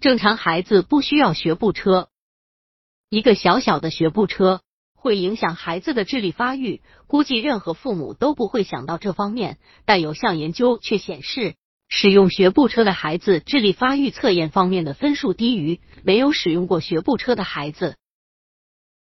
正常孩子不需要学步车，一个小小的学步车会影响孩子的智力发育，估计任何父母都不会想到这方面，但有项研究却显示，使用学步车的孩子智力发育测验方面的分数低于没有使用过学步车的孩子。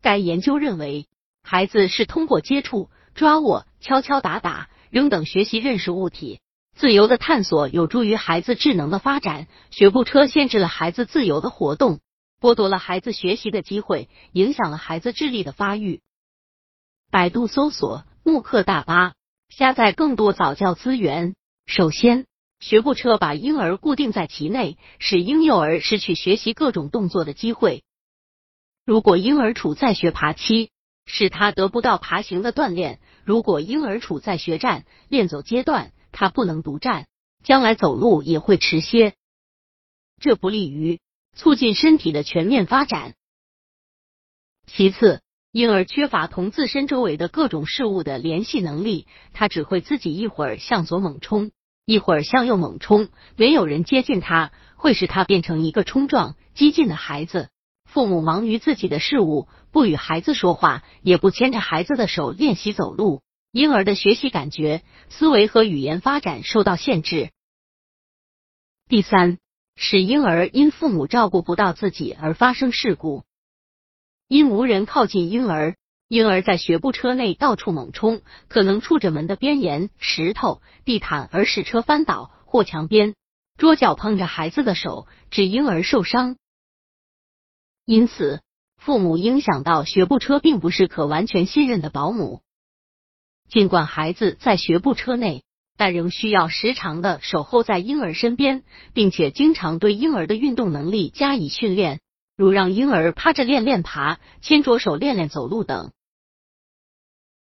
该研究认为，孩子是通过接触、抓握、敲敲打打、扔等学习认识物体。自由的探索有助于孩子智能的发展。学步车限制了孩子自由的活动，剥夺了孩子学习的机会，影响了孩子智力的发育。百度搜索慕课大巴，下载更多早教资源。首先，学步车把婴儿固定在其内，使婴幼儿失去学习各种动作的机会。如果婴儿处在学爬期，使他得不到爬行的锻炼；如果婴儿处在学站、练走阶段，他不能独站，将来走路也会迟些，这不利于促进身体的全面发展。其次，婴儿缺乏同自身周围的各种事物的联系能力，他只会自己一会儿向左猛冲，一会儿向右猛冲，没有人接近他，会使他变成一个冲撞、激进的孩子。父母忙于自己的事物，不与孩子说话，也不牵着孩子的手练习走路。婴儿的学习感觉、思维和语言发展受到限制。第三，使婴儿因父母照顾不到自己而发生事故。因无人靠近婴儿，婴儿在学步车内到处猛冲，可能触着门的边沿、石头、地毯而使车翻倒，或墙边、桌角碰着孩子的手，致婴儿受伤。因此，父母应想到学步车并不是可完全信任的保姆。尽管孩子在学步车内，但仍需要时常的守候在婴儿身边，并且经常对婴儿的运动能力加以训练，如让婴儿趴着练练爬、牵着手练练走路等。